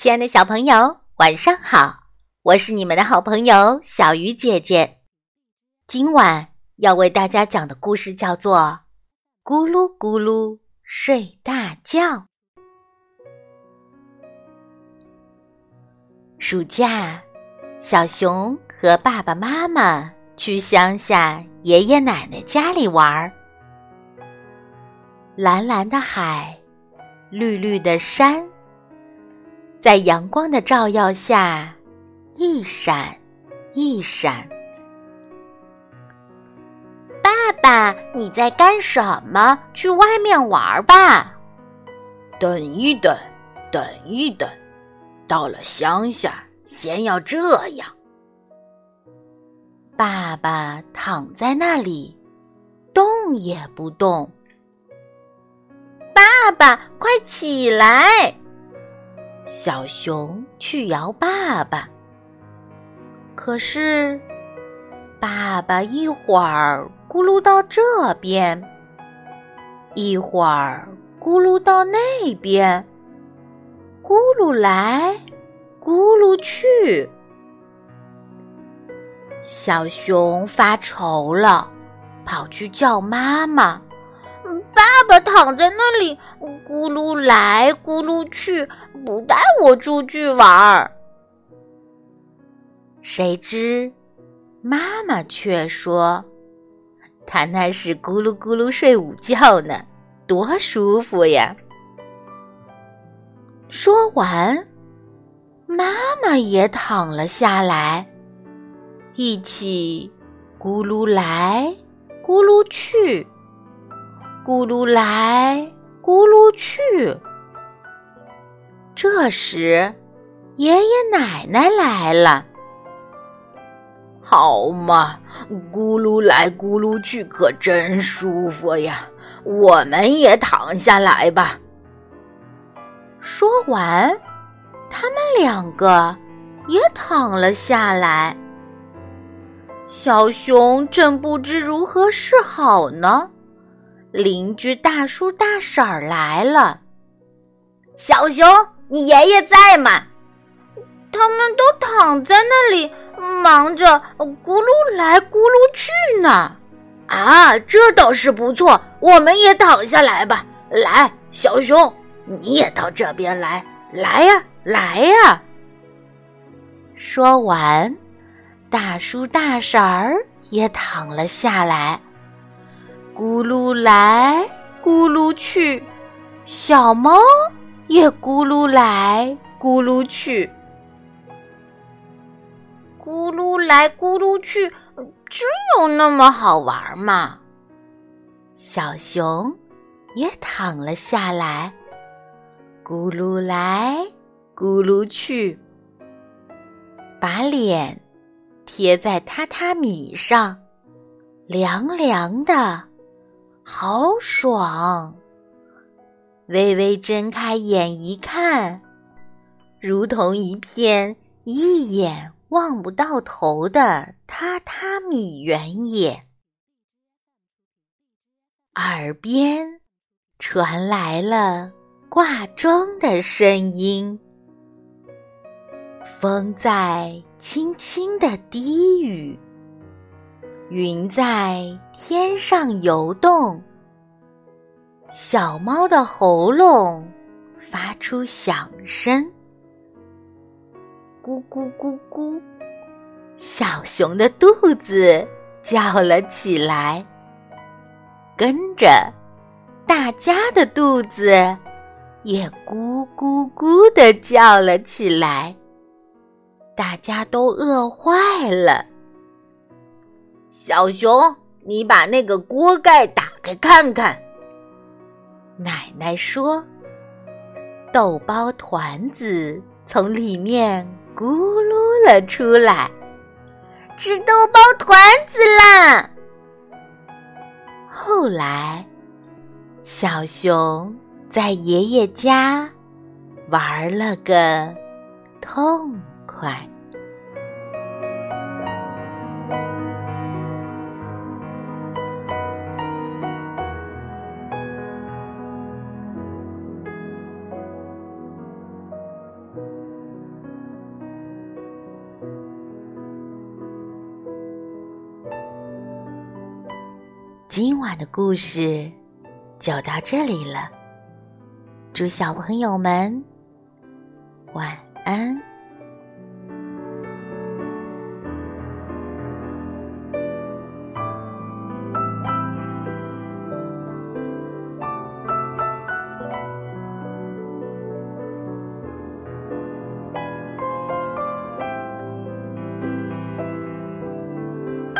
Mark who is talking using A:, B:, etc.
A: 亲爱的小朋友，晚上好！我是你们的好朋友小鱼姐姐。今晚要为大家讲的故事叫做《咕噜咕噜睡大觉》。暑假，小熊和爸爸妈妈去乡下爷爷奶奶家里玩儿。蓝蓝的海，绿绿的山。在阳光的照耀下，一闪一闪。
B: 爸爸，你在干什么？去外面玩吧。
C: 等一等，等一等，到了乡下，先要这样。
A: 爸爸躺在那里，动也不动。
B: 爸爸，快起来！
A: 小熊去摇爸爸，可是爸爸一会儿咕噜到这边，一会儿咕噜到那边，咕噜来，咕噜去。小熊发愁了，跑去叫妈妈。
B: 爸爸躺在那里，咕噜来咕噜去，不带我出去玩儿。
A: 谁知妈妈却说：“他那是咕噜咕噜睡午觉呢，多舒服呀！”说完，妈妈也躺了下来，一起咕噜来咕噜去。咕噜来，咕噜去。这时，爷爷奶奶来了。
C: 好嘛，咕噜来，咕噜去，可真舒服呀！我们也躺下来吧。
A: 说完，他们两个也躺了下来。小熊正不知如何是好呢。邻居大叔大婶儿来了，
B: 小熊，你爷爷在吗？他们都躺在那里，忙着咕噜来咕噜去呢。
C: 啊，这倒是不错，我们也躺下来吧。来，小熊，你也到这边来，来呀，来呀。
A: 说完，大叔大婶儿也躺了下来。咕噜来，咕噜去，小猫也咕噜来，咕噜去。
B: 咕噜来，咕噜去，真有那么好玩吗？
A: 小熊也躺了下来，咕噜来，咕噜去，把脸贴在榻榻米上，凉凉的。好爽！微微睁开眼一看，如同一片一眼望不到头的榻榻米原野。耳边传来了挂钟的声音，风在轻轻的低语。云在天上游动，小猫的喉咙发出响声，咕咕咕咕。小熊的肚子叫了起来，跟着大家的肚子也咕咕咕的叫了起来，大家都饿坏了。
C: 小熊，你把那个锅盖打开看看。
A: 奶奶说：“豆包团子从里面咕噜了出来，
B: 吃豆包团子啦！”
A: 后来，小熊在爷爷家玩了个痛快。今晚的故事就到这里了，祝小朋友们晚安。